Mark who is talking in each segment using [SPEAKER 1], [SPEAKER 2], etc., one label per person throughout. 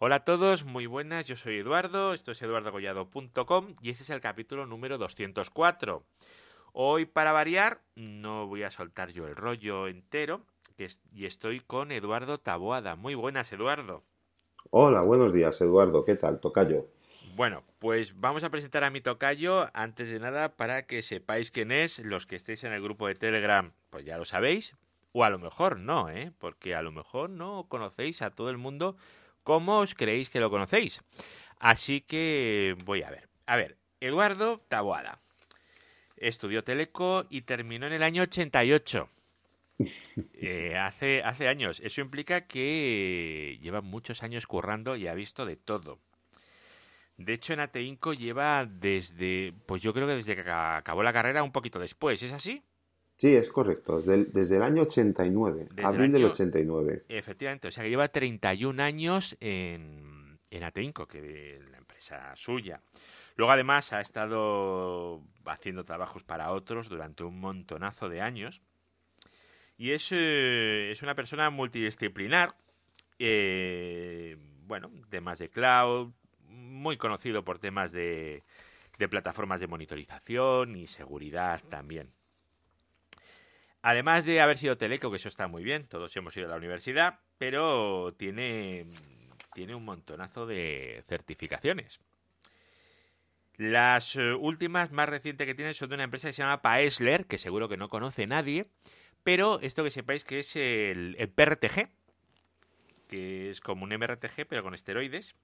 [SPEAKER 1] Hola a todos, muy buenas, yo soy Eduardo, esto es eduardogollado.com y este es el capítulo número 204. Hoy, para variar, no voy a soltar yo el rollo entero y estoy con Eduardo Taboada. Muy buenas, Eduardo.
[SPEAKER 2] Hola, buenos días, Eduardo. ¿Qué tal, Tocayo?
[SPEAKER 1] Bueno, pues vamos a presentar a mi Tocayo antes de nada para que sepáis quién es. Los que estéis en el grupo de Telegram, pues ya lo sabéis. O a lo mejor no, ¿eh? Porque a lo mejor no conocéis a todo el mundo como os creéis que lo conocéis. Así que voy a ver. A ver, Eduardo Taboada. Estudió Teleco y terminó en el año 88. Eh, hace, hace años. Eso implica que lleva muchos años currando y ha visto de todo. De hecho, en Ateinco lleva desde, pues yo creo que desde que acabó la carrera un poquito después, ¿es así?
[SPEAKER 2] Sí, es correcto, desde, el año 89, abril del 89.
[SPEAKER 1] Efectivamente, o sea que lleva 31 años en, en Ateinco, que es la empresa suya. Luego además ha estado haciendo trabajos para otros durante un montonazo de años. Y es, eh, es una persona multidisciplinar, eh, bueno, temas de cloud, muy conocido por temas de, de plataformas de monitorización y seguridad también. Además de haber sido teleco, que eso está muy bien, todos hemos ido a la universidad, pero tiene, tiene un montonazo de certificaciones. Las eh, últimas más recientes que tiene son de una empresa que se llama Paesler, que seguro que no conoce nadie, pero esto que sepáis que es el, el PRTG, que es como un MRTG pero con esteroides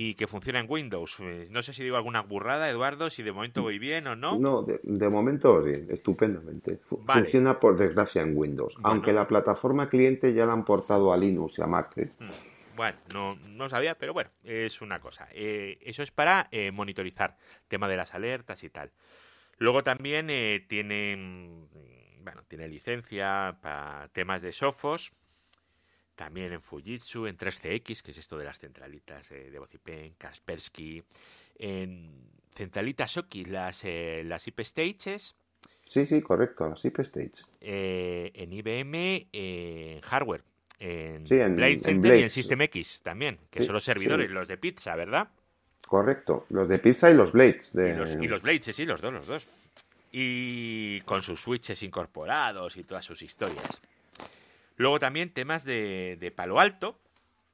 [SPEAKER 1] y que funciona en Windows. Eh, no sé si digo alguna burrada, Eduardo, si de momento voy bien o no.
[SPEAKER 2] No, de, momento bien, estupendamente. Funciona por desgracia en Windows, aunque la plataforma cliente ya la han portado a Linux y a Mac. ¿eh?
[SPEAKER 1] Mm, bueno, no, no sabía, pero bueno, es una cosa. Eh, eso es para monitorizar, tema de las alertas y tal. Luego también tienen, bueno, tiene licencia para temas de Sophos, también en Fujitsu, en 3CX, que es esto de las centralitas de Vocipen, Kaspersky, en centralitas Soki, las, eh, las IP Stages.
[SPEAKER 2] Sí, sí, correcto, las IP Stages.
[SPEAKER 1] Eh, en IBM, en hardware, en, Blade Center y en System X también, que son los servidores, los de pizza, ¿verdad?
[SPEAKER 2] Correcto, los de pizza y los Blades.
[SPEAKER 1] Y, los, y los Blades, sí, los dos, los dos. Y con sus switches incorporados y todas sus historias. Luego también temas de, de Palo Alto,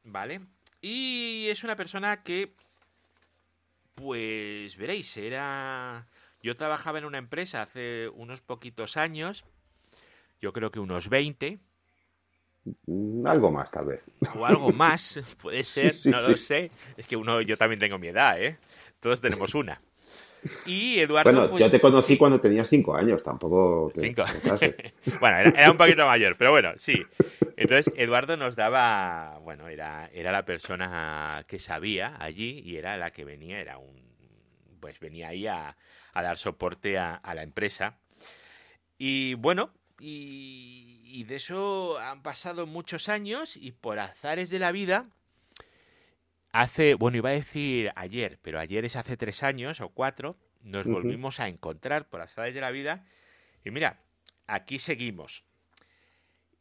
[SPEAKER 1] ¿vale? Y es una persona que, pues veréis, era... Yo trabajaba en una empresa hace unos poquitos años, yo creo que unos 20.
[SPEAKER 2] Mm, algo más, tal vez.
[SPEAKER 1] O algo más, puede ser, no lo sé. Es que uno, yo también tengo mi edad, ¿eh? Todos tenemos una. Y Eduardo.
[SPEAKER 2] Bueno,
[SPEAKER 1] pues,
[SPEAKER 2] yo te conocí cuando tenías cinco años, tampoco.
[SPEAKER 1] cinco. bueno, era, un poquito mayor, pero bueno, sí. Entonces, Eduardo nos daba. Bueno, era, era la persona que sabía allí y era la que venía, era un. Pues venía ahí a, dar soporte a, la empresa. Y bueno, y, y de eso han pasado muchos años y por azares de la vida Hace, bueno, iba a decir ayer, pero ayer es hace tres años o cuatro, nos volvimos a encontrar por las edades de la vida. Y mira, aquí seguimos.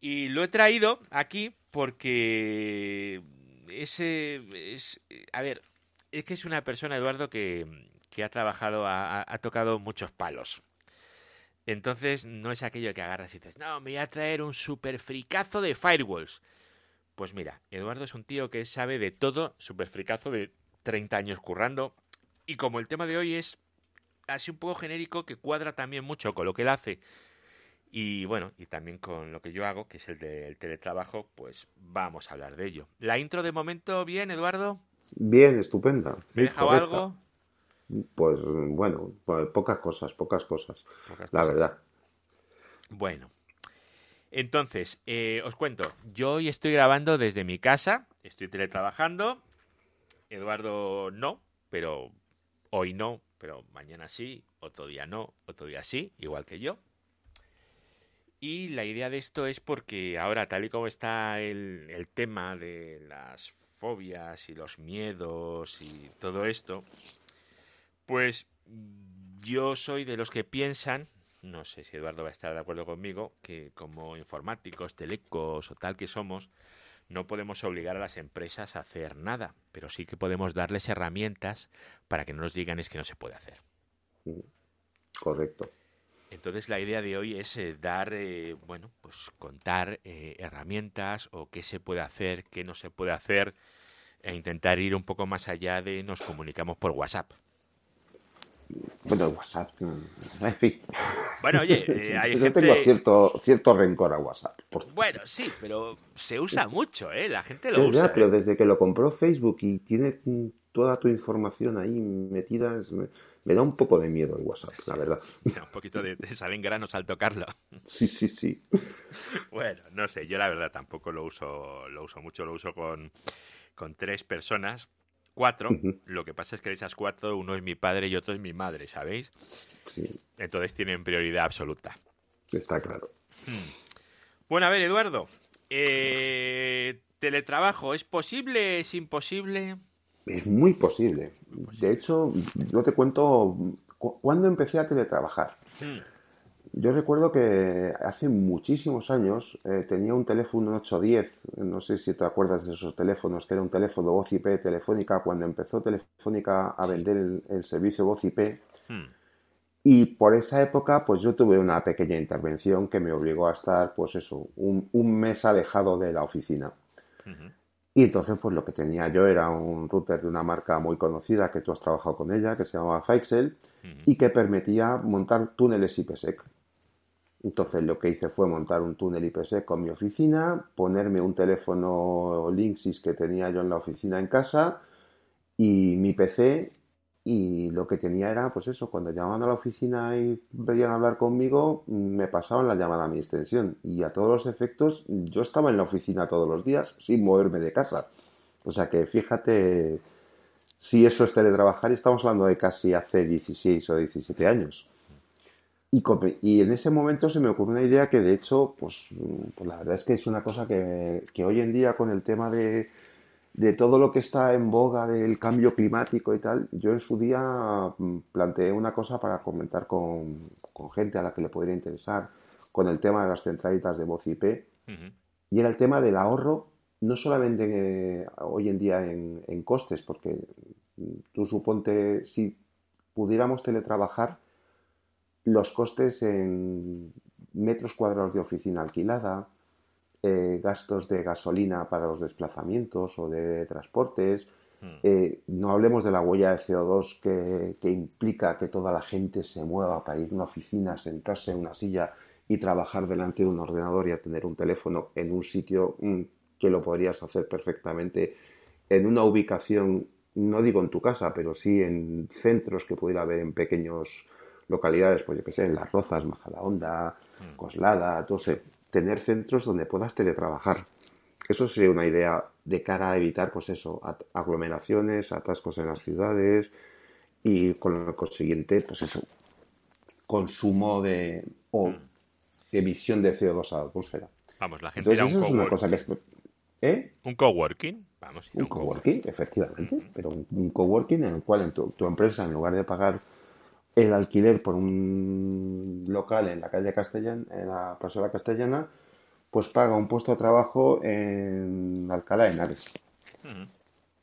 [SPEAKER 1] Y lo he traído aquí porque ese es, a ver, es que es una persona, Eduardo, que, ha trabajado, ha, ha, tocado muchos palos. Entonces no es aquello que agarras y dices, no, me voy a traer un super fricazo de firewalls. Pues mira, Eduardo es un tío que sabe de todo, súper fricazo, de 30 años currando. Y como el tema de hoy es así un poco genérico, que cuadra también mucho con lo que él hace. Y bueno, y también con lo que yo hago, que es el del teletrabajo, pues vamos a hablar de ello. La intro de momento, bien, Eduardo.
[SPEAKER 2] Bien, estupenda.
[SPEAKER 1] ¿Me he dejado algo?
[SPEAKER 2] Pues bueno, pues, pocas cosas, pocas cosas, la verdad.
[SPEAKER 1] Bueno, entonces, eh, os cuento, yo hoy estoy grabando desde mi casa, estoy teletrabajando, Eduardo no, pero hoy no, pero mañana sí, otro día no, otro día sí, igual que yo. Y la idea de esto es porque ahora, tal y como está el, el tema de las fobias y los miedos y todo esto, pues yo soy de los que piensan, no sé si Eduardo va a estar de acuerdo conmigo, que como informáticos, telecos o tal que somos, no podemos obligar a las empresas a hacer nada, pero sí que podemos darles herramientas para que no nos digan es que no se puede hacer.
[SPEAKER 2] Correcto.
[SPEAKER 1] Entonces la idea de hoy es eh, dar, eh, bueno, pues contar eh, herramientas o qué se puede hacer, qué no se puede hacer e intentar ir un poco más allá de nos comunicamos por WhatsApp.
[SPEAKER 2] Bueno, WhatsApp, en fin.
[SPEAKER 1] Bueno, oye, hay Yo
[SPEAKER 2] tengo cierto, cierto rencor a WhatsApp.
[SPEAKER 1] Bueno, sí, pero se usa mucho, ¿eh? La gente lo usa.
[SPEAKER 2] pero desde que lo compró Facebook y tiene toda tu información ahí metida, me, da un poco de miedo el WhatsApp, la verdad.
[SPEAKER 1] un poquito de, salen granos al tocarlo.
[SPEAKER 2] Sí, sí, sí.
[SPEAKER 1] Bueno, no sé, yo la verdad tampoco lo uso, lo uso mucho, lo uso con, con tres personas, cuatro. Lo que pasa es que de esas cuatro, uno es mi padre y otro es mi madre, ¿sabéis? Entonces tienen prioridad absoluta.
[SPEAKER 2] Está claro.
[SPEAKER 1] Hmm. Bueno, a ver, Eduardo. Eh, ¿Teletrabajo es posible? ¿Es imposible?
[SPEAKER 2] Es muy posible. De hecho, yo te cuento cuando empecé a teletrabajar. Hmm. Yo recuerdo que hace muchísimos años eh, tenía un teléfono 810, no sé si te acuerdas de esos teléfonos, que era un teléfono voz IP telefónica, cuando empezó Telefónica a vender el, servicio voz IP. Hmm. Y por esa época, pues yo tuve una pequeña intervención que me obligó a estar, pues eso, un, mes alejado de la oficina. Y entonces, pues lo que tenía yo era un router de una marca muy conocida que tú has trabajado con ella, que se llamaba Fixel, y que permitía montar túneles IPsec. Entonces lo que hice fue montar un túnel IPsec con mi oficina, ponerme un teléfono Linksys que tenía yo en la oficina en casa y mi PC y lo que tenía era, pues eso, cuando llamaban a la oficina y venían a hablar conmigo, me pasaban la llamada a mi extensión. Y a todos los efectos, yo estaba en la oficina todos los días sin moverme de casa. O sea que fíjate si eso es teletrabajar y estamos hablando de casi hace 16 o 17 años. Y, y en ese momento se me ocurrió una idea que de hecho, pues, pues la verdad es que es una cosa que, que hoy en día con el tema de, de todo lo que está en boga del cambio climático y tal, yo en su día mm, planteé una cosa para comentar con, gente a la que le podría interesar con el tema de las centralitas de voz IP y era el tema del ahorro, no solamente eh, hoy en día en, en, costes, porque mm, tú suponte si pudiéramos teletrabajar, los costes en metros cuadrados de oficina alquilada, eh, gastos de gasolina para los desplazamientos o de transportes. Hmm. Eh, no hablemos de la huella de CO2 que, implica que toda la gente se mueva para ir a una oficina, sentarse en una silla y trabajar delante de un ordenador y a tener un teléfono en un sitio mm, que lo podrías hacer perfectamente en una ubicación, no digo en tu casa, pero sí en centros que pudiera haber en pequeños localidades, pues yo que sé, en Las Rozas, Majadahonda, hmm. Coslada, todo ese tener centros donde puedas teletrabajar. Eso sería una idea de cara a evitar, pues eso, aglomeraciones, atascos en las ciudades y con lo consiguiente, pues eso, consumo de o mm. emisión de CO2 a la atmósfera.
[SPEAKER 1] Vamos, la gente Entonces,
[SPEAKER 2] eso es una cosa que es, ¿Eh?
[SPEAKER 1] Un coworking, vamos.
[SPEAKER 2] Un, coworking, efectivamente, pero un, coworking en el cual en tu, tu, empresa, en lugar de pagar el alquiler por un local en la calle Castellana, en la pasada Castellana, pues paga un puesto de trabajo en Alcalá de Henares,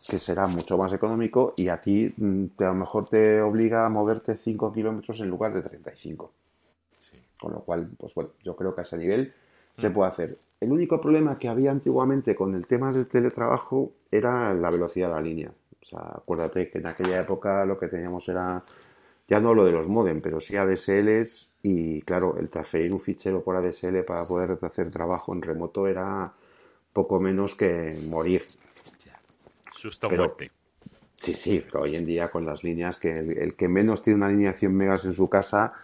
[SPEAKER 2] que será mucho más económico y a ti mm, a lo mejor te obliga a moverte 5 kilómetros en lugar de 35. Con lo cual, pues bueno, yo creo que a ese nivel se puede hacer. El único problema que había antiguamente con el tema del teletrabajo era la velocidad de la línea. O sea, acuérdate que en aquella época lo que teníamos era ya no lo de los modem, pero sí ADSLs y claro, el transferir un fichero por ADSL para poder hacer trabajo en remoto era poco menos que morir.
[SPEAKER 1] Susto muerte.
[SPEAKER 2] Sí, sí, pero hoy en día con las líneas, que el, que menos tiene una línea de 100 megas en su casa,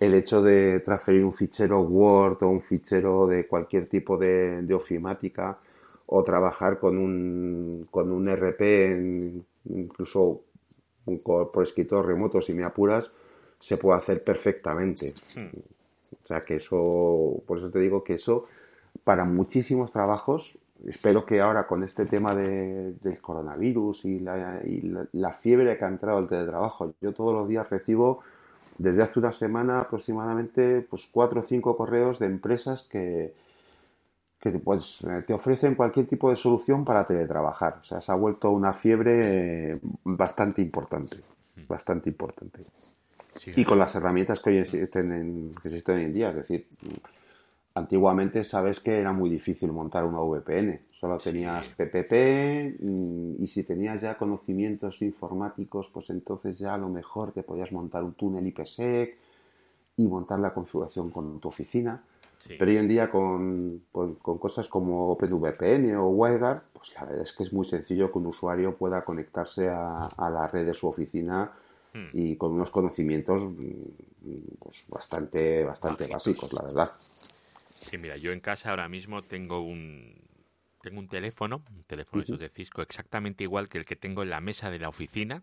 [SPEAKER 2] el hecho de transferir un fichero Word o un fichero de cualquier tipo de, ofimática o trabajar con un, con un RP, incluso por escritor remoto, si me apuras, se puede hacer perfectamente. Hmm. O sea que eso, por eso te digo que eso, para muchísimos trabajos, espero que ahora con este tema de, del coronavirus y, la, y la, fiebre que ha entrado el teletrabajo, yo todos los días recibo desde hace una semana aproximadamente pues cuatro o cinco correos de empresas que, que pues, te ofrecen cualquier tipo de solución para teletrabajar. O sea, se ha vuelto una fiebre eh, bastante importante, bastante importante. y con las herramientas que hoy existen, en, que existen hoy en día, es decir, antiguamente sabes que era muy difícil montar una VPN. Solo tenías PPP mm, y si tenías ya conocimientos informáticos, pues entonces ya a lo mejor te podías montar un túnel IPsec y montar la configuración con tu oficina. Pero hoy en día con, cosas como OpenVPN o WireGuard, pues la verdad es que es muy sencillo que un usuario pueda conectarse a, la red de su oficina hmm. y con unos conocimientos mm, pues, bastante, bastante básicos, la verdad.
[SPEAKER 1] Sí, mira, yo en casa ahora mismo tengo un tengo un teléfono, un teléfono de Cisco exactamente igual que el que tengo en la mesa de la oficina.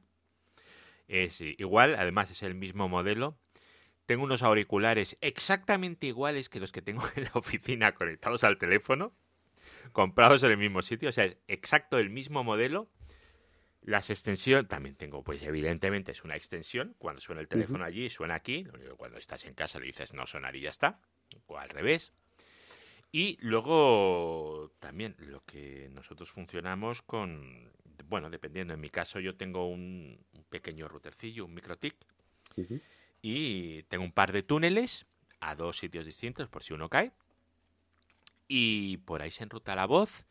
[SPEAKER 1] Es igual, además es el mismo modelo tengo unos auriculares exactamente iguales que los que tengo en la oficina conectados al teléfono, comprados en el mismo sitio, o sea, es exacto el mismo modelo. Las extensiones, también tengo, pues evidentemente es una extensión, cuando suena el teléfono allí, suena aquí, cuando estás en casa le dices no sonar y ya está, o al revés. Y luego también lo que nosotros funcionamos con, bueno, dependiendo, en mi caso yo tengo un, pequeño routercillo, un microtic, y tengo un par de túneles a dos sitios distintos por si uno cae. Y por ahí se enruta la voz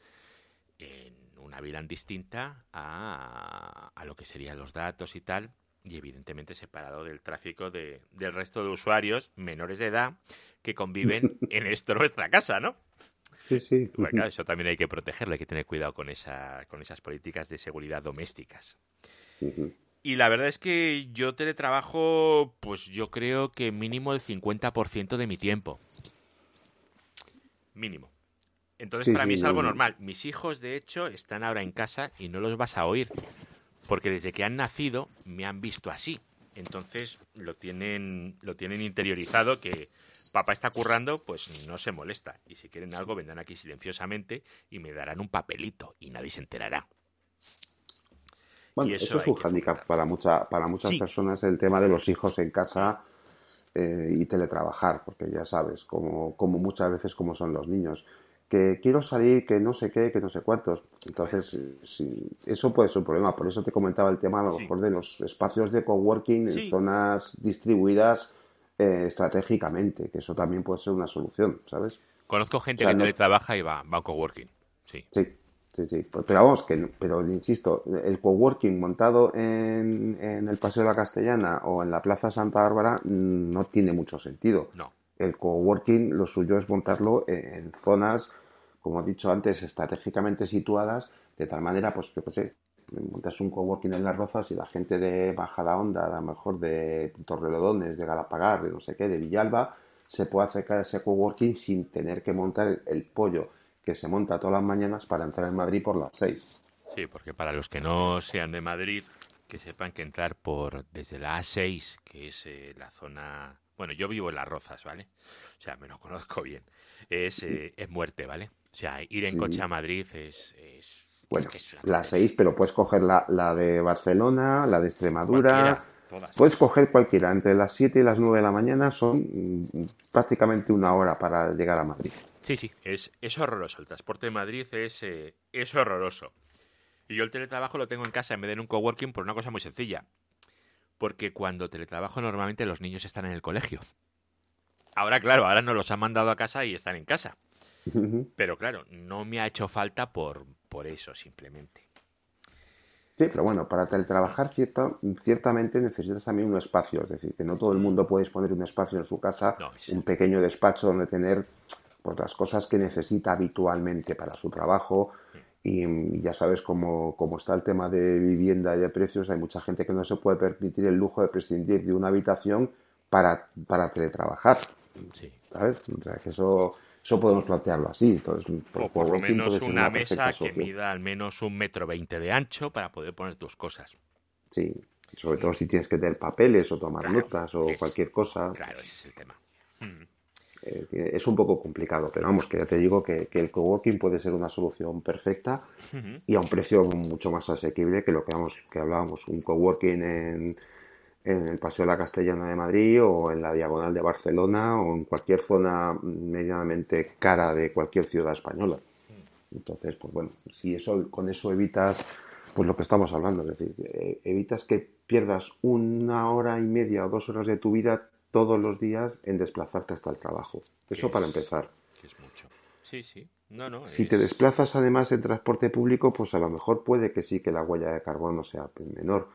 [SPEAKER 1] en una VLAN distinta a, a lo que serían los datos y tal. Y evidentemente separado del tráfico de, del resto de usuarios menores de edad que conviven en esto nuestra casa, ¿no?
[SPEAKER 2] Sí, sí.
[SPEAKER 1] Bueno, eso también hay que protegerlo, hay que tener cuidado con, esa, con esas políticas de seguridad domésticas. Y la verdad es que yo teletrabajo, pues yo creo que mínimo el 50% de mi tiempo. Mínimo. Entonces para mí es algo normal. Mis hijos, de hecho, están ahora en casa y no los vas a oír. Porque desde que han nacido me han visto así. Entonces lo tienen, lo tienen interiorizado que papá está currando, pues no se molesta. Y si quieren algo, vendrán aquí silenciosamente y me darán un papelito y nadie se enterará.
[SPEAKER 2] Bueno, eso, es un hándicap para, mucha, para muchas personas el tema de los hijos en casa eh, y teletrabajar, porque ya sabes, como, como muchas veces como son los niños. Que quiero salir, que no sé qué, que no sé cuántos. Entonces, sí, eso puede ser un problema. Por eso te comentaba el tema a lo mejor de los espacios de coworking en zonas distribuidas eh, estratégicamente, que eso también puede ser una solución, ¿sabes?
[SPEAKER 1] Conozco gente que teletrabaja y va, va a coworking. Sí.
[SPEAKER 2] Sí, Sí, sí, pues, pero vamos, que, pero insisto, el coworking montado en, en, el Paseo de la Castellana o en la Plaza Santa Bárbara mm, no tiene mucho sentido.
[SPEAKER 1] No.
[SPEAKER 2] El coworking, lo suyo es montarlo en, zonas, como he dicho antes, estratégicamente situadas, de tal manera, pues, que pues, montas un coworking en Las Rozas y la gente de Bajada Onda, a lo mejor de Torrelodones, de Galapagar, de no sé qué, de Villalba, se puede acercar a ese coworking sin tener que montar el pollo que se monta todas las mañanas para entrar en Madrid por las 6.
[SPEAKER 1] Sí, porque para los que no sean de Madrid, que sepan que entrar por desde la A6, que es eh, la zona... Bueno, yo vivo en Las Rozas, ¿vale? O sea, me lo conozco bien. Es, eh, es muerte, ¿vale? O sea, ir en coche a Madrid es... es
[SPEAKER 2] bueno, la 6, pero puedes coger la, la, de Barcelona, la de Extremadura... Puedes coger cualquiera, entre las 7 y las 9 de la mañana son mm, prácticamente una hora para llegar a Madrid.
[SPEAKER 1] Sí, sí, es, es horroroso. El transporte de Madrid es, eh, es horroroso. Y yo el teletrabajo lo tengo en casa en vez de en un coworking por una cosa muy sencilla. Porque cuando teletrabajo normalmente los niños están en el colegio. Ahora, claro, ahora nos los han mandado a casa y están en casa. Pero claro, no me ha hecho falta por, por eso simplemente.
[SPEAKER 2] Sí, pero bueno, para teletrabajar ciertamente necesitas también un espacio, es decir, que no todo el mundo puede disponer un espacio en su casa, un pequeño despacho donde tener pues, las cosas que necesita habitualmente para su trabajo. Y ya sabes cómo, cómo, está el tema de vivienda y de precios, hay mucha gente que no se puede permitir el lujo de prescindir de una habitación para, para teletrabajar.
[SPEAKER 1] Sí.
[SPEAKER 2] ¿Sabes? O sea, que eso eso podemos plantearlo así. Entonces,
[SPEAKER 1] por, o por lo menos una, mesa que mida al menos un metro veinte de ancho para poder poner tus cosas.
[SPEAKER 2] Sí, sobre todo si tienes que tener papeles o tomar notas o cualquier cosa.
[SPEAKER 1] Claro, ese es el tema.
[SPEAKER 2] Mm. Eh, es un poco complicado, pero vamos, que ya te digo que, el coworking puede ser una solución perfecta y a un precio mucho más asequible que lo que, vamos, que hablábamos. Un coworking en, en el Paseo de la Castellana de Madrid o en la Diagonal de Barcelona o en cualquier zona medianamente cara de cualquier ciudad española. Entonces, pues bueno, si eso con eso evitas pues lo que estamos hablando, es decir, eh, evitas que pierdas una hora y media o dos horas de tu vida todos los días en desplazarte hasta el trabajo. Eso para empezar.
[SPEAKER 1] es mucho. Sí, sí. No, no,
[SPEAKER 2] si te desplazas además en transporte público, pues a lo mejor puede que sí que la huella de carbono sea menor.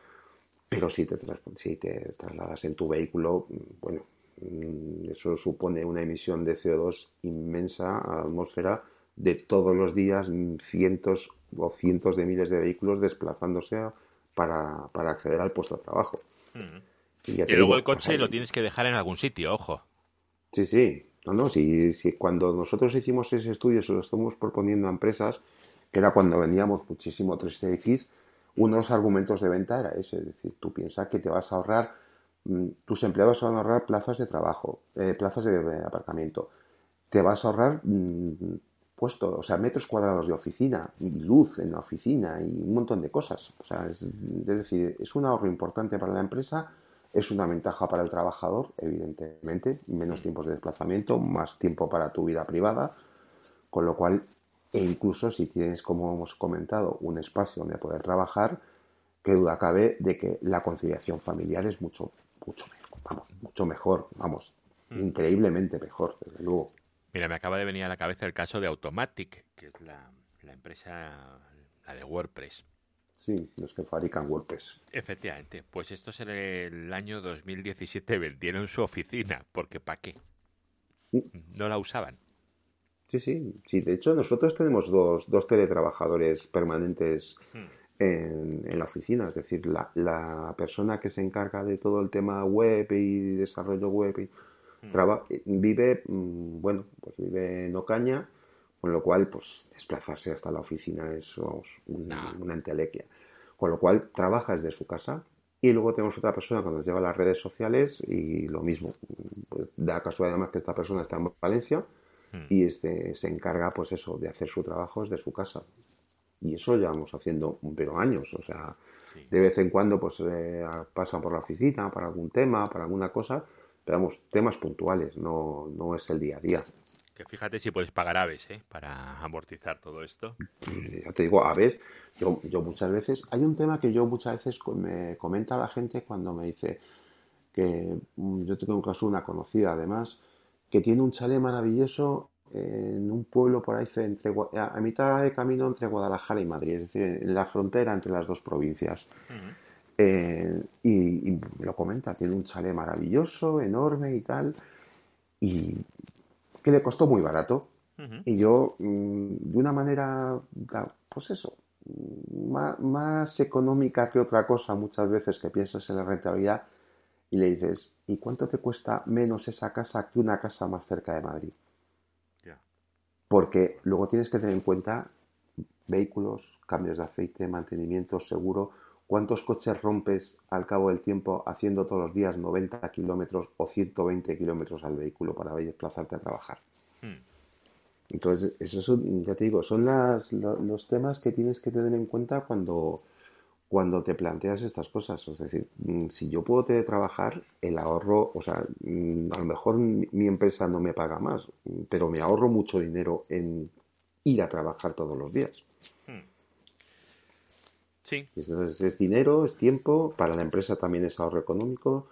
[SPEAKER 2] Pero si te, si te trasladas en tu vehículo, bueno, mm, eso supone una emisión de CO2 inmensa a la atmósfera de todos los días, mm, cientos o cientos de miles de vehículos desplazándose para, acceder al puesto de trabajo.
[SPEAKER 1] Y, luego el coche lo tienes que dejar en algún sitio, ojo.
[SPEAKER 2] Sí, sí. No, no, si, si cuando nosotros hicimos ese estudio, se lo estamos proponiendo a empresas, que era cuando vendíamos muchísimo 3CX, uno de los argumentos de venta era ese, es decir, tú piensas que te vas a ahorrar, mm, tus empleados van a ahorrar plazas de trabajo, eh, plazas de, aparcamiento, te vas a ahorrar mm, puesto, o sea, metros cuadrados de oficina y luz en la oficina y un montón de cosas. O sea, es, es decir, es un ahorro importante para la empresa es una ventaja para el trabajador, evidentemente, menos tiempos de desplazamiento, más tiempo para tu vida privada, con lo cual, e incluso si tienes, como hemos comentado, un espacio donde poder trabajar, qué duda cabe de que la conciliación familiar es mucho, mucho mejor, vamos, mucho mejor, vamos, mm. increíblemente mejor, desde luego.
[SPEAKER 1] Mira, me acaba de venir a la cabeza el caso de Automatic, que es la, la empresa, la de WordPress.
[SPEAKER 2] Sí, los que fabrican WordPress.
[SPEAKER 1] Efectivamente, pues estos en el año 2017 vendieron su oficina, porque ¿para qué? Mm. No la usaban.
[SPEAKER 2] Sí, sí, sí. De hecho, nosotros tenemos dos, dos teletrabajadores permanentes hmm. en, la oficina. Es decir, la, la, persona que se encarga de todo el tema web y desarrollo web y hmm. vive, mm, bueno, pues vive en Ocaña con lo cual, pues desplazarse hasta la oficina es una, entelequia. Con lo cual, trabaja desde su casa y luego tenemos otra persona que nos lleva a las redes sociales y lo mismo. Pues, da casualidad además que esta persona está en Valencia hmm. y este, se encarga, pues eso, de hacer su trabajo desde su casa. Y eso llevamos haciendo pero años, o sea, de vez en cuando pues eh, pasa por la oficina para algún tema, para alguna cosa, pero vamos, temas puntuales, no, no es el día a día
[SPEAKER 1] fíjate si puedes pagar aves, ¿eh? Para amortizar todo esto.
[SPEAKER 2] Ya te digo, aves, yo, yo muchas veces, hay un tema que yo muchas veces me comenta la gente cuando me dice que mm, yo tengo un caso, una conocida además, que tiene un chalet maravilloso en un pueblo por ahí entre, a mitad de camino entre Guadalajara y Madrid, es decir, en la frontera entre las dos provincias. Eh, y, y, lo comenta, tiene un chalet maravilloso, enorme y tal. Y que le costó muy barato. Y yo, mm, de una manera, pues eso, más, económica que otra cosa, muchas veces que piensas en la rentabilidad y le dices, ¿y cuánto te cuesta menos esa casa que una casa más cerca de Madrid? Porque luego tienes que tener en cuenta vehículos, cambios de aceite, mantenimiento, seguro, ¿Cuántos coches rompes al cabo del tiempo haciendo todos los días 90 kilómetros o 120 kilómetros al vehículo para desplazarte a trabajar? Hmm. Entonces, eso ya te digo, son los temas que tienes que tener en cuenta cuando, cuando te planteas estas cosas. Es decir, mm, si yo puedo teletrabajar, el ahorro, o sea, mm, a lo mejor mi empresa no me paga más, pero me ahorro mucho dinero en ir a trabajar todos los días. Hmm.
[SPEAKER 1] Sí.
[SPEAKER 2] Entonces es dinero, es tiempo, para la empresa también es ahorro económico.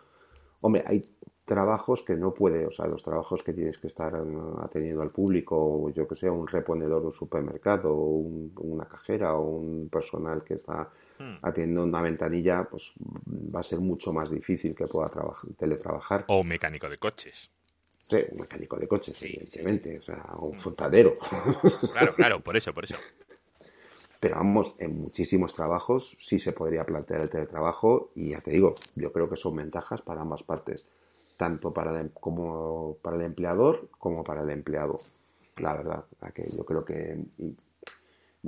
[SPEAKER 2] Hombre, hay trabajos que no puede, o sea, los trabajos que tienes que estar atendiendo al público, yo que sé, un reponedor de un supermercado, una cajera o un personal que está hmm. atendiendo una ventanilla, pues va a ser mucho más difícil que pueda trabajar, teletrabajar.
[SPEAKER 1] O un mecánico de coches.
[SPEAKER 2] Sí, un mecánico de coches, evidentemente, o sea, un fontadero.
[SPEAKER 1] Claro, claro, por eso, por eso.
[SPEAKER 2] Pero vamos, en muchísimos trabajos sí se podría plantear el teletrabajo y ya te digo, yo creo que son ventajas para ambas partes, tanto para el, como para el empleador como para el empleado. La verdad, que yo creo que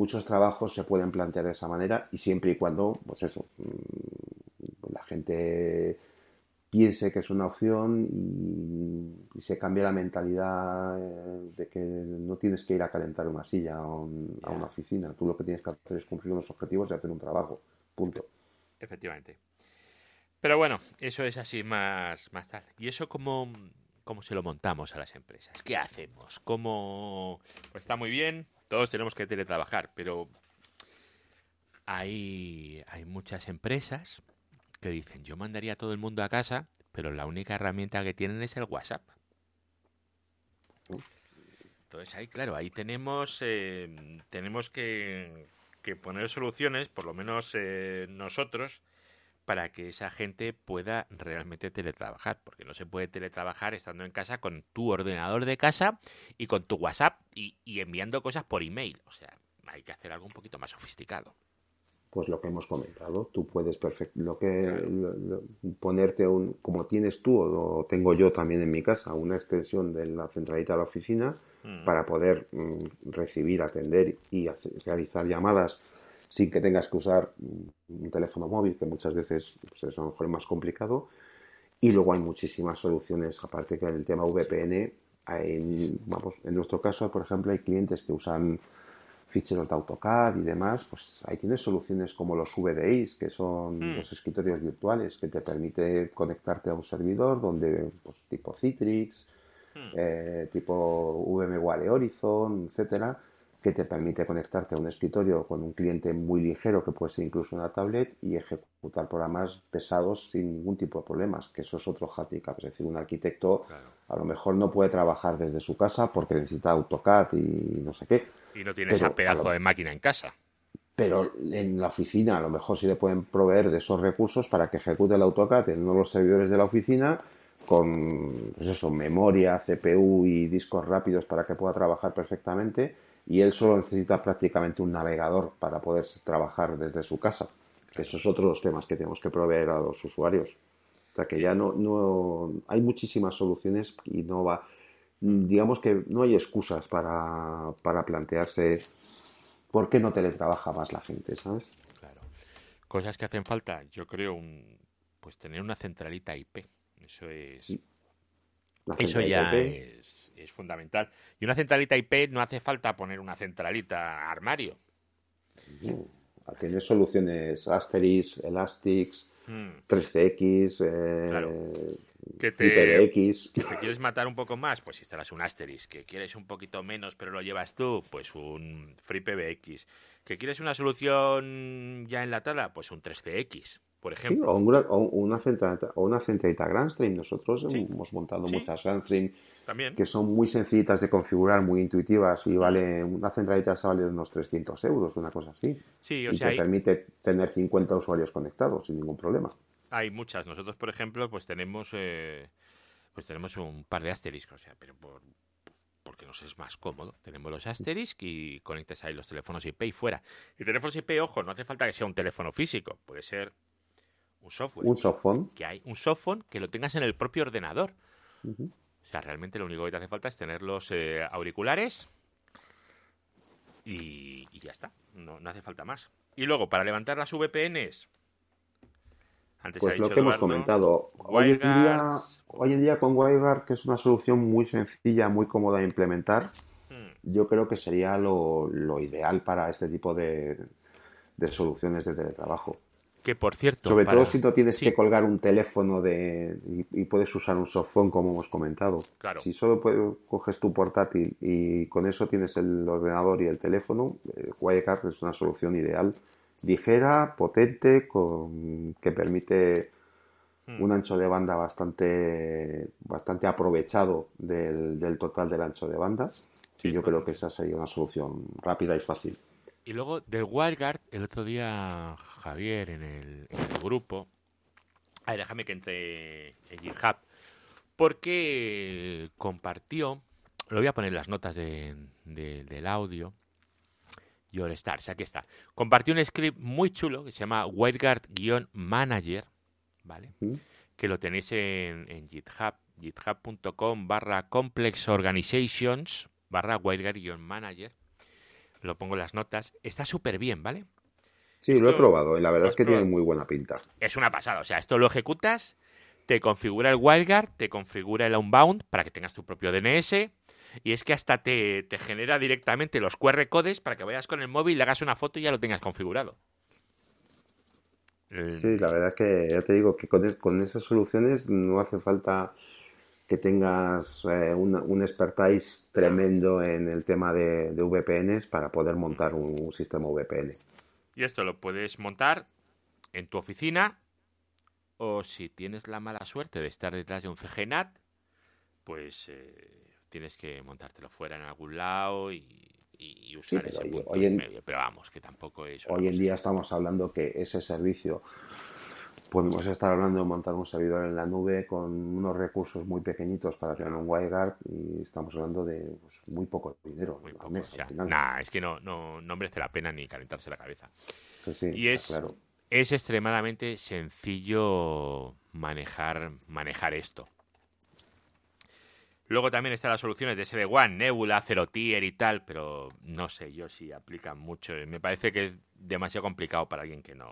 [SPEAKER 2] muchos trabajos se pueden plantear de esa manera y siempre y cuando, pues eso, mm, la gente piense que es una opción y, se cambia la mentalidad eh, de que no tienes que ir a calentar una silla a, una oficina. Tú lo que tienes que hacer es cumplir unos objetivos y hacer un trabajo. Punto.
[SPEAKER 1] Efectivamente. Pero bueno, eso es así más, más tal. ¿Y eso cómo, cómo se lo montamos a las empresas? ¿Qué hacemos? ¿Cómo...? Pues está muy bien, todos tenemos que teletrabajar, pero hay, hay muchas empresas que dicen, yo mandaría a todo el mundo a casa, pero la única herramienta que tienen es el WhatsApp. Entonces ahí, claro, ahí tenemos, eh, tenemos que, que, poner soluciones, por lo menos eh, nosotros, para que esa gente pueda realmente teletrabajar, porque no se puede teletrabajar estando en casa con tu ordenador de casa y con tu WhatsApp y, y enviando cosas por email. O sea, hay que hacer algo un poquito más sofisticado
[SPEAKER 2] pues lo que hemos comentado. Tú puedes lo que ponerte un, como tienes tú o tengo yo también en mi casa, una extensión de la centralita de la oficina mm. para poder mm, recibir, atender y realizar llamadas sin que tengas que usar mm, un teléfono móvil, que muchas veces pues, es a lo mejor más complicado. Y luego hay muchísimas soluciones, aparte que en el tema VPN, vamos, en nuestro caso, por ejemplo, hay clientes que usan ficheros de AutoCAD y demás, pues ahí tienes soluciones como los VDIs, que son hmm. los escritorios virtuales, que te permite conectarte a un servidor donde, pues, tipo Citrix, hmm. eh, tipo VMware Horizon, etcétera, que te permite conectarte a un escritorio con un cliente muy ligero, que puede ser incluso una tablet, y ejecutar programas pesados sin ningún tipo de problemas, que eso es otro handicap. Es decir, un arquitecto a lo mejor no puede trabajar desde su casa porque necesita AutoCAD y no sé qué
[SPEAKER 1] y no tienes ese pedazo de máquina en casa.
[SPEAKER 2] Pero en la oficina a lo mejor sí le pueden proveer de esos recursos para que ejecute el AutoCAD en uno de los servidores de la oficina con pues eso, memoria, CPU y discos rápidos para que pueda trabajar perfectamente y él solo necesita prácticamente un navegador para poder trabajar desde su casa. Esos son otros temas que tenemos que proveer a los usuarios. O sea que ya no, no hay muchísimas soluciones y no va digamos que no hay excusas para, para plantearse por qué no teletrabaja más la gente, ¿sabes?
[SPEAKER 1] Claro. Cosas que hacen falta, yo creo, un, pues tener una centralita IP. Eso es. Eso ya es, es, fundamental. Y una centralita IP no hace falta poner una centralita armario.
[SPEAKER 2] Tienes soluciones Asterix, Elastics, 3CX, eh,
[SPEAKER 1] que te, quieres matar un poco más, pues instalas un Asterix. Que quieres un poquito menos, pero lo llevas tú, pues un FreePBX. Que quieres una solución ya enlatada, pues un 3CX, por ejemplo.
[SPEAKER 2] o, una, o, centralita, o una centralita Grandstream. Nosotros hemos montado muchas Grandstream
[SPEAKER 1] También.
[SPEAKER 2] que son muy sencillitas de configurar, muy intuitivas y vale una centralita vale unos 300 euros, una cosa así.
[SPEAKER 1] Sí,
[SPEAKER 2] y te permite tener 50 usuarios conectados sin ningún problema
[SPEAKER 1] hay muchas. Nosotros, por ejemplo, pues tenemos eh, pues tenemos un par de asteriscos, o sea, pero por porque nos es más cómodo. Tenemos los asterisks y conectas ahí los teléfonos IP y fuera. Y teléfonos IP, ojo, no hace falta que sea un teléfono físico, puede ser un software.
[SPEAKER 2] Un softphone.
[SPEAKER 1] Que hay un softphone que lo tengas en el propio ordenador. O sea, realmente lo único que te hace falta es tener los eh, auriculares y, y, ya está. No, no hace falta más. Y luego, para levantar las VPNs,
[SPEAKER 2] pues lo que hemos comentado. Hoy en, día, hoy en día con WireGuard, que es una solución muy sencilla, muy cómoda de implementar, hmm. yo creo que sería lo, ideal para este tipo de, soluciones de teletrabajo.
[SPEAKER 1] Que por cierto.
[SPEAKER 2] Sobre todo si no tienes que colgar un teléfono de, y, puedes usar un softphone, como hemos comentado.
[SPEAKER 1] Claro.
[SPEAKER 2] Si solo coges tu portátil y con eso tienes el ordenador y el teléfono, eh, WireGuard es una solución ideal ligera, potente, con, que permite hmm. un ancho de banda bastante, bastante aprovechado del, total del ancho de banda. y yo creo que esa sería una solución rápida y fácil.
[SPEAKER 1] Y luego del WildGuard, el otro día Javier en el, grupo, ay, déjame que entre en GitHub, porque compartió, lo voy a poner en las notas del audio, Your Stars, aquí está. Compartió un script muy chulo que se llama WireGuard-Manager, ¿vale? Que lo tenéis en, GitHub, github.com barra complex organizations barra WireGuard-Manager. Lo pongo en las notas. Está súper bien, ¿vale?
[SPEAKER 2] Sí, lo he probado y la verdad es que tiene muy buena pinta.
[SPEAKER 1] Es una pasada, o sea, esto lo ejecutas, te configura el WireGuard, te configura el Unbound para que tengas tu propio DNS, y es que hasta te, genera directamente los QR codes para que vayas con el móvil, le hagas una foto y ya lo tengas configurado.
[SPEAKER 2] Sí, la verdad es que ya te digo que con, con esas soluciones no hace falta que tengas eh, un, expertise tremendo en el tema de, VPNs para poder montar un, sistema VPN.
[SPEAKER 1] Y esto lo puedes montar en tu oficina o si tienes la mala suerte de estar detrás de un CGNAT, pues eh, tienes que montártelo fuera en algún lado y, usar ese punto en, medio. Pero vamos, que tampoco es...
[SPEAKER 2] Hoy en día estamos hablando que ese servicio podemos estar hablando de montar un servidor en la nube con unos recursos muy pequeñitos para tener un WireGuard y estamos hablando de pues, muy poco dinero al mes.
[SPEAKER 1] es que no, no, no, merece la pena ni calentarse la cabeza. y es, es extremadamente sencillo manejar, manejar esto. Luego también están las soluciones de SD-WAN, Nebula, Zero Tier y tal, pero no sé yo si aplican mucho. Me parece que es demasiado complicado para alguien que no,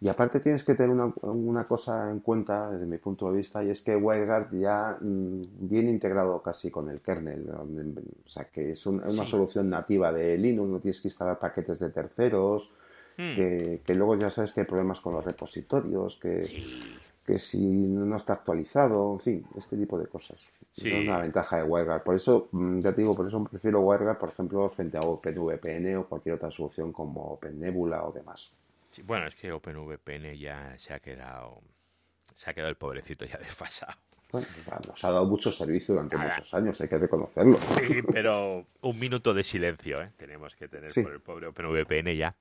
[SPEAKER 2] y aparte tienes que tener una, cosa en cuenta desde mi punto de vista y es que WireGuard ya mm, viene integrado casi con el kernel. O sea que es una solución nativa de Linux, no tienes que instalar paquetes de terceros, hmm. que, luego ya sabes que hay problemas con los repositorios, que, que si no está actualizado, en fin, este tipo de cosas. Es una ventaja de WireGuard. Por eso, mm, ya te digo, por eso prefiero WireGuard, por ejemplo, frente a OpenVPN o cualquier otra solución como OpenNebula o demás
[SPEAKER 1] bueno, es que OpenVPN ya se ha quedado. Se ha quedado el pobrecito ya desfasado.
[SPEAKER 2] Bueno, nos ha dado mucho servicio durante muchos años, hay que reconocerlo.
[SPEAKER 1] Sí, pero un minuto de silencio ¿eh? tenemos que tener por el pobre OpenVPN ya.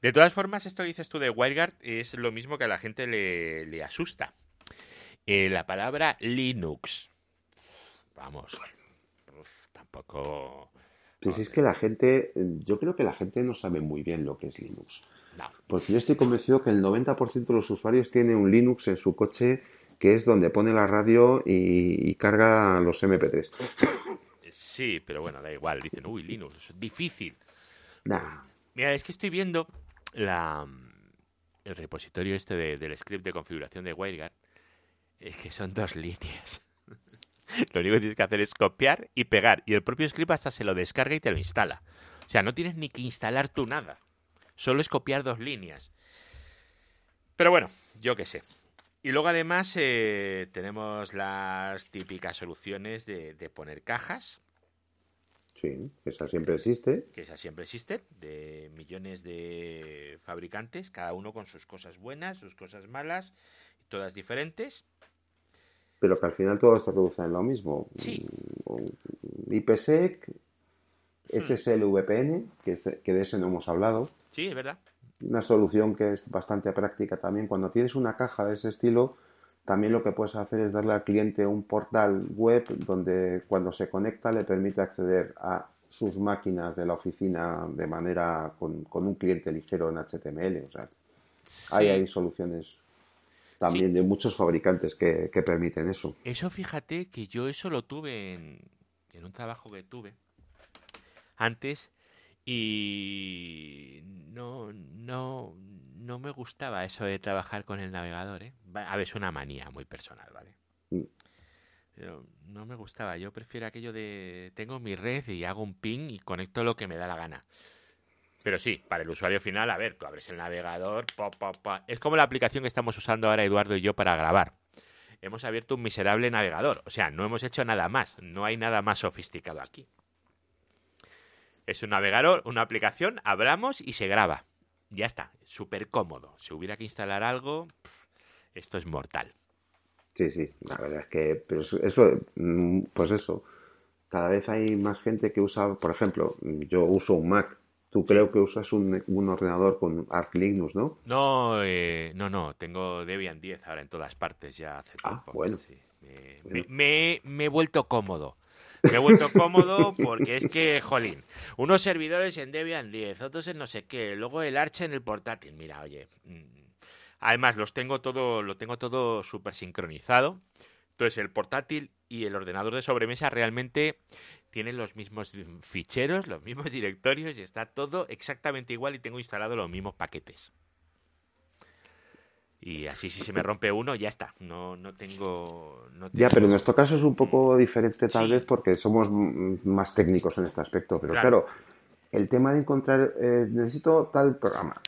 [SPEAKER 1] De todas formas, esto que dices tú de WireGuard es lo mismo que a la gente le, asusta. Eh, la palabra Linux. Vamos, tampoco...
[SPEAKER 2] Pues es que la gente, yo creo que la gente no sabe muy bien lo que es Linux. Porque yo estoy convencido que el 90% de los usuarios tiene un Linux en su coche que es donde pone la radio y, carga los MP3.
[SPEAKER 1] Sí, pero bueno, da igual. Dicen, uy, Linux, es difícil. Mira, es que estoy viendo la, el repositorio este del script de configuración de WireGuard. Es que son dos líneas. lo único que tienes que hacer es copiar y pegar. Y el propio script hasta se lo descarga y te lo instala. O sea, no tienes ni que instalar tú nada. Solo es copiar dos líneas. Pero bueno, yo qué sé. Y luego además eh, tenemos las típicas soluciones de, poner cajas.
[SPEAKER 2] Sí, esa siempre existe.
[SPEAKER 1] Que esa siempre existe, de millones de fabricantes, cada uno con sus cosas buenas, sus cosas malas, todas diferentes.
[SPEAKER 2] Pero que al final todas se reducen en lo mismo.
[SPEAKER 1] Sí.
[SPEAKER 2] IPsec, SSL VPN, que, que de eso no hemos hablado.
[SPEAKER 1] Sí, es verdad.
[SPEAKER 2] Una solución que es bastante práctica también. Cuando tienes una caja de ese estilo, también lo que puedes hacer es darle al cliente un portal web donde cuando se conecta le permite acceder a sus máquinas de la oficina de manera con, un cliente ligero en HTML. O sea, hay, soluciones también de muchos fabricantes que, permiten eso.
[SPEAKER 1] Eso fíjate que yo eso lo tuve en, en un trabajo que tuve antes y no, no, no me gustaba eso de trabajar con el navegador, ¿eh? A ver, es una manía muy personal, ¿vale? Mm. Pero no me gustaba. Yo prefiero aquello de tengo mi red y hago un ping y conecto lo que me da la gana. Pero sí, para el usuario final, a ver, tú abres el navegador, es como la aplicación que estamos usando ahora Eduardo y yo para grabar. Hemos abierto un miserable navegador, o sea, no hemos hecho nada más, no hay nada más sofisticado aquí. Es un navegador, una aplicación, abramos y se graba. Ya está, súper cómodo. Si hubiera que instalar algo, esto es mortal.
[SPEAKER 2] Sí, sí, la verdad es que, pero eso, mm, pues eso, cada vez hay más gente que usa, por ejemplo, yo uso un Mac. Tú creo que usas un, ordenador con Arch Linux, ¿no?
[SPEAKER 1] No, eh, no, no, tengo Debian 10 ahora en todas partes ya hace
[SPEAKER 2] ah, tiempo. bueno.
[SPEAKER 1] me, he vuelto cómodo. Me he vuelto cómodo porque es que, jolín, unos servidores en Debian 10, otros en no sé qué, luego el Arch en el portátil. Mira, oye, mm, además los tengo todo, lo tengo todo súper sincronizado. Entonces el portátil y el ordenador de sobremesa realmente tienen los mismos ficheros, los mismos directorios y está todo exactamente igual y tengo instalado los mismos paquetes. Y así si se me rompe uno, ya está. No, no, tengo,
[SPEAKER 2] Ya, pero en nuestro caso es un poco diferente tal vez porque somos más técnicos en este aspecto. Pero claro, el tema de encontrar, eh, necesito tal programa.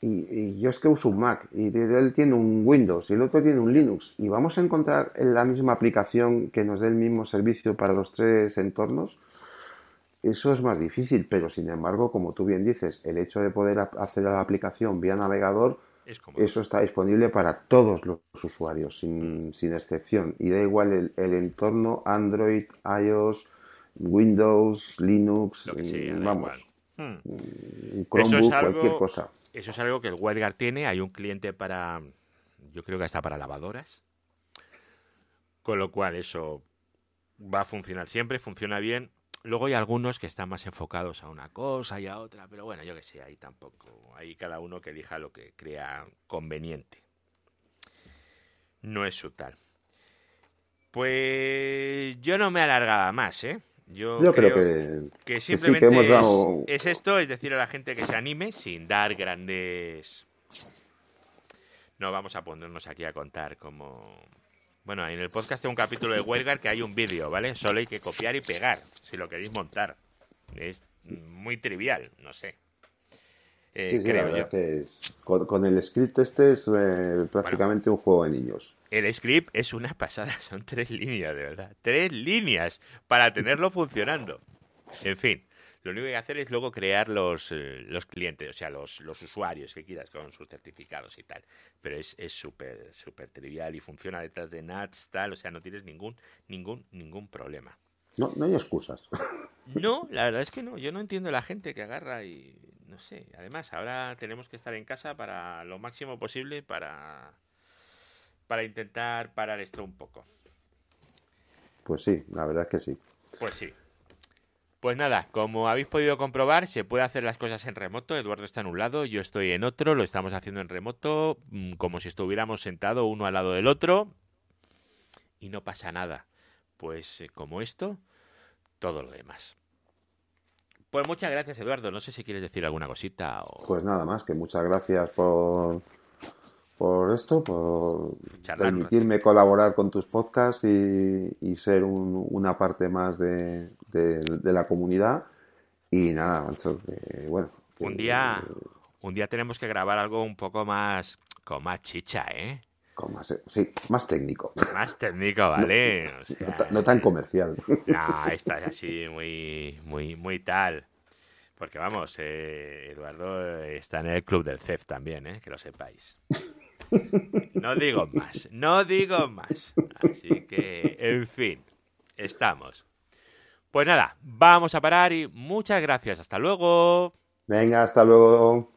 [SPEAKER 2] y, yo es que uso un Mac y él tiene un Windows y el otro tiene un Linux y vamos a encontrar la misma aplicación que nos dé el mismo servicio para los tres entornos, eso es más difícil, pero sin embargo, como tú bien dices, el hecho de poder hacer la aplicación vía navegador, eso está disponible para todos los usuarios, sin, excepción. Y da igual el, entorno Android, iOS, Windows, Linux, vamos. Hmm. Chromebook, cualquier cosa.
[SPEAKER 1] Eso es algo que el WebGuard tiene. Hay un cliente para, yo creo que hasta para lavadoras. Con lo cual eso va a funcionar siempre, funciona bien. Luego hay algunos que están más enfocados a una cosa y a otra, pero bueno, yo que sé, ahí tampoco. Ahí cada uno que elija lo que crea conveniente. No es su tal. Pues yo no me alargaba más, ¿eh? Yo, creo, que, simplemente es, esto, es decir a la gente que se anime sin dar grandes... No vamos a ponernos aquí a contar como... Bueno, en el podcast de un capítulo de Huelgar que hay un vídeo, ¿vale? Solo hay que copiar y pegar, si lo queréis montar. Es muy trivial, no sé.
[SPEAKER 2] Eh, sí, creo Que con, el script este es eh, prácticamente un juego de niños.
[SPEAKER 1] El script es una pasada, son tres líneas, de verdad. Tres líneas para tenerlo funcionando. En fin, lo único que hay que hacer es luego crear los, eh, los clientes, o sea, los, los usuarios que quieras con sus certificados y tal. Pero es súper, súper trivial y funciona detrás de NATS, tal, o sea, no tienes ningún, ningún, ningún problema.
[SPEAKER 2] No, no hay excusas.
[SPEAKER 1] No, la verdad es que no. Yo no entiendo la gente que agarra y no sé. Además, ahora tenemos que estar en casa para lo máximo posible para para intentar parar esto un poco.
[SPEAKER 2] Pues sí, la verdad es que sí.
[SPEAKER 1] Pues sí. Pues nada, como habéis podido comprobar, se puede hacer las cosas en remoto. Eduardo está en un lado, yo estoy en otro, lo estamos haciendo en remoto, mm, como si estuviéramos sentados uno al lado del otro. Y no pasa nada. Pues eh, como esto, todo lo demás. Pues muchas gracias, Eduardo. No sé si quieres decir alguna cosita. O...
[SPEAKER 2] Pues nada más, que muchas gracias por por esto, por permitirme colaborar con tus podcasts y, ser una parte más de, la comunidad. Y nada, Mancho, bueno.
[SPEAKER 1] un día, un día tenemos que grabar algo un poco más, con más chicha, ¿eh?
[SPEAKER 2] Con más, sí, más técnico.
[SPEAKER 1] Más técnico, ¿vale?
[SPEAKER 2] No, tan comercial.
[SPEAKER 1] No, esta es así muy, muy, muy tal. Porque vamos, eh, Eduardo está en el club del CEF también, ¿eh? que lo sepáis. No digo más, no digo más. Así que, en fin, estamos. Pues nada, vamos a parar y muchas gracias. Hasta luego.
[SPEAKER 2] Venga, hasta luego.